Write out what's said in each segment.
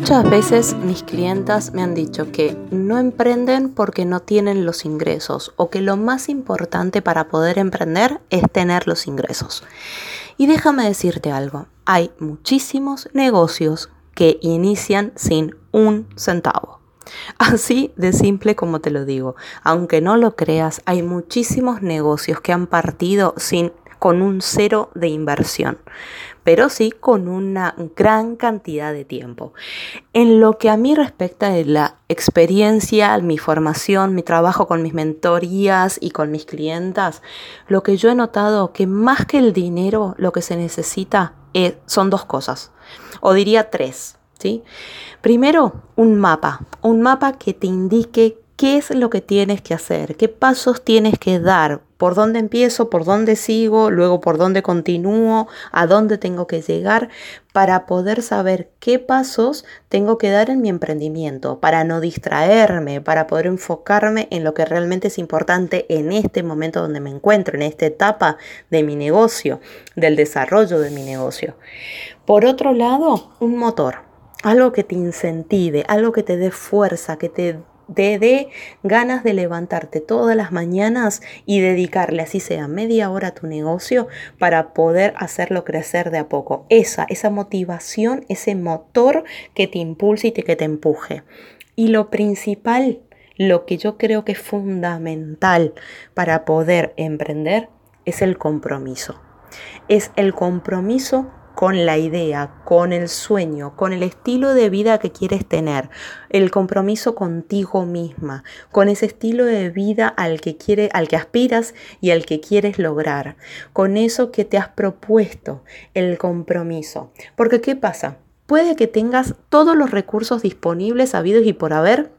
Muchas veces mis clientas me han dicho que no emprenden porque no tienen los ingresos o que lo más importante para poder emprender es tener los ingresos. Y déjame decirte algo, hay muchísimos negocios que inician sin un centavo. Así de simple como te lo digo. Aunque no lo creas, hay muchísimos negocios que han partido sin con un cero de inversión, pero sí con una gran cantidad de tiempo. En lo que a mí respecta de la experiencia, mi formación, mi trabajo con mis mentorías y con mis clientas, lo que yo he notado que más que el dinero, lo que se necesita es, son dos cosas, o diría tres. ¿sí? Primero, un mapa, un mapa que te indique qué es lo que tienes que hacer, qué pasos tienes que dar, por dónde empiezo, por dónde sigo, luego por dónde continúo, a dónde tengo que llegar para poder saber qué pasos tengo que dar en mi emprendimiento, para no distraerme, para poder enfocarme en lo que realmente es importante en este momento donde me encuentro, en esta etapa de mi negocio, del desarrollo de mi negocio. Por otro lado, un motor, algo que te incentive, algo que te dé fuerza, que te te dé ganas de levantarte todas las mañanas y dedicarle así sea media hora a tu negocio para poder hacerlo crecer de a poco. Esa, esa motivación, ese motor que te impulse y que te empuje. Y lo principal, lo que yo creo que es fundamental para poder emprender es el compromiso. Es el compromiso con la idea, con el sueño, con el estilo de vida que quieres tener, el compromiso contigo misma, con ese estilo de vida al que quiere, al que aspiras y al que quieres lograr, con eso que te has propuesto, el compromiso. Porque ¿qué pasa? Puede que tengas todos los recursos disponibles, habidos y por haber,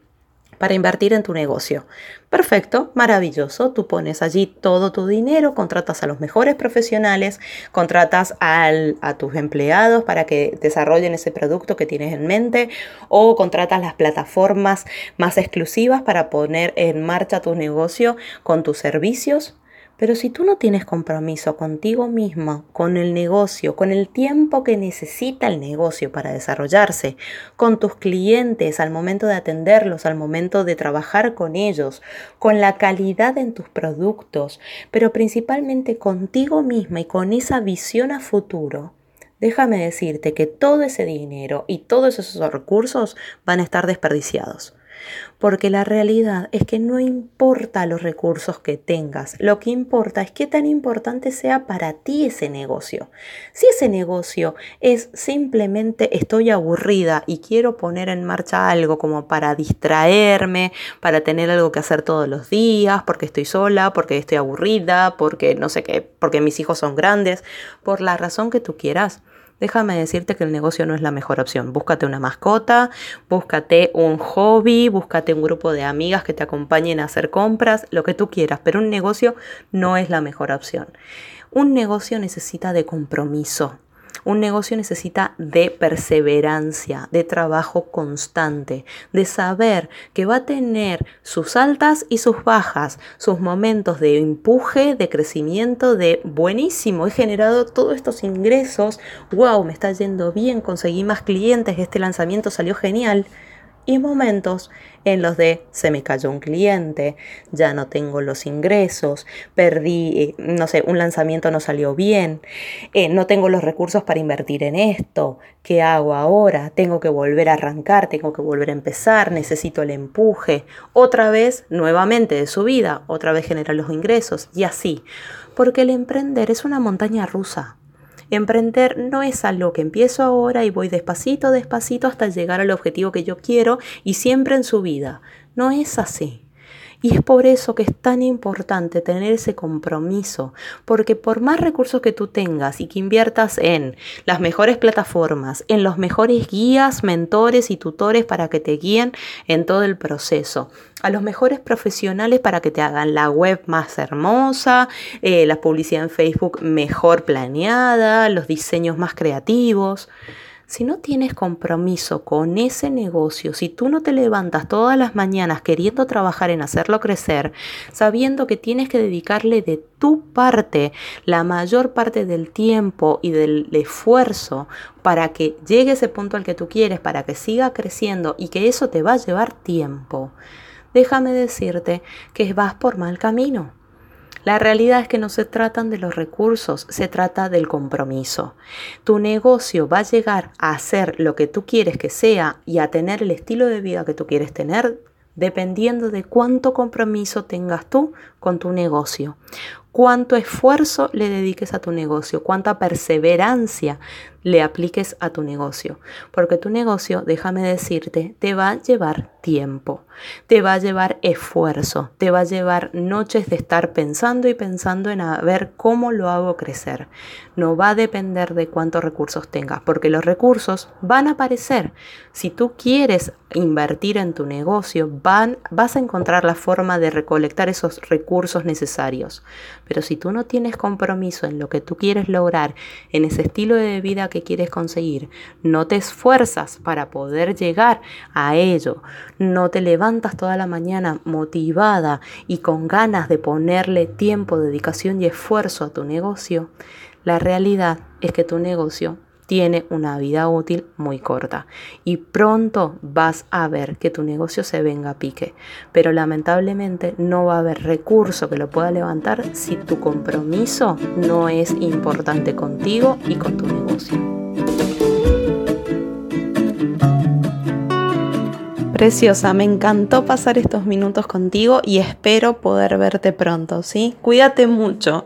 para invertir en tu negocio. Perfecto, maravilloso. Tú pones allí todo tu dinero, contratas a los mejores profesionales, contratas a tus empleados para que desarrollen ese producto que tienes en mente o contratas las plataformas más exclusivas para poner en marcha tu negocio con tus servicios pero si tú no tienes compromiso contigo mismo, con el negocio, con el tiempo que necesita el negocio para desarrollarse, con tus clientes al momento de atenderlos, al momento de trabajar con ellos, con la calidad en tus productos, pero principalmente contigo misma y con esa visión a futuro, déjame decirte que todo ese dinero y todos esos recursos van a estar desperdiciados porque la realidad es que no importa los recursos que tengas, lo que importa es qué tan importante sea para ti ese negocio. Si ese negocio es simplemente estoy aburrida y quiero poner en marcha algo como para distraerme, para tener algo que hacer todos los días, porque estoy sola, porque estoy aburrida, porque no sé qué, porque mis hijos son grandes, por la razón que tú quieras, déjame decirte que el negocio no es la mejor opción. Búscate una mascota, búscate un hobby, búscate un grupo de amigas que te acompañen a hacer compras, lo que tú quieras, pero un negocio no es la mejor opción. Un negocio necesita de compromiso, un negocio necesita de perseverancia, de trabajo constante, de saber que va a tener sus altas y sus bajas, sus momentos de empuje, de crecimiento, de buenísimo, he generado todos estos ingresos, wow, me está yendo bien, conseguí más clientes, este lanzamiento salió genial y momentos en los de se me cayó un cliente, ya no tengo los ingresos, perdí, eh, no sé, un lanzamiento no salió bien, eh, no tengo los recursos para invertir en esto, ¿qué hago ahora? Tengo que volver a arrancar, tengo que volver a empezar, necesito el empuje, otra vez, nuevamente de su vida, otra vez generar los ingresos y así, porque el emprender es una montaña rusa. Emprender no es algo que empiezo ahora y voy despacito, despacito hasta llegar al objetivo que yo quiero y siempre en su vida. No es así. Y es por eso que es tan importante tener ese compromiso, porque por más recursos que tú tengas y que inviertas en las mejores plataformas, en los mejores guías, mentores y tutores para que te guíen en todo el proceso, a los mejores profesionales para que te hagan la web más hermosa, eh, la publicidad en Facebook mejor planeada, los diseños más creativos. Si no tienes compromiso con ese negocio, si tú no te levantas todas las mañanas queriendo trabajar en hacerlo crecer, sabiendo que tienes que dedicarle de tu parte la mayor parte del tiempo y del esfuerzo para que llegue ese punto al que tú quieres, para que siga creciendo y que eso te va a llevar tiempo, déjame decirte que vas por mal camino. La realidad es que no se tratan de los recursos, se trata del compromiso. Tu negocio va a llegar a ser lo que tú quieres que sea y a tener el estilo de vida que tú quieres tener dependiendo de cuánto compromiso tengas tú con tu negocio, cuánto esfuerzo le dediques a tu negocio, cuánta perseverancia le apliques a tu negocio. Porque tu negocio, déjame decirte, te va a llevar tiempo, te va a llevar esfuerzo, te va a llevar noches de estar pensando y pensando en a ver cómo lo hago crecer. No va a depender de cuántos recursos tengas, porque los recursos van a aparecer. Si tú quieres invertir en tu negocio, van, vas a encontrar la forma de recolectar esos recursos necesarios. Pero si tú no tienes compromiso en lo que tú quieres lograr, en ese estilo de vida que quieres conseguir, no te esfuerzas para poder llegar a ello, no te levantas toda la mañana motivada y con ganas de ponerle tiempo, dedicación y esfuerzo a tu negocio, la realidad es que tu negocio tiene una vida útil muy corta y pronto vas a ver que tu negocio se venga a pique, pero lamentablemente no va a haber recurso que lo pueda levantar si tu compromiso no es importante contigo y con tu negocio. Preciosa, me encantó pasar estos minutos contigo y espero poder verte pronto, ¿sí? Cuídate mucho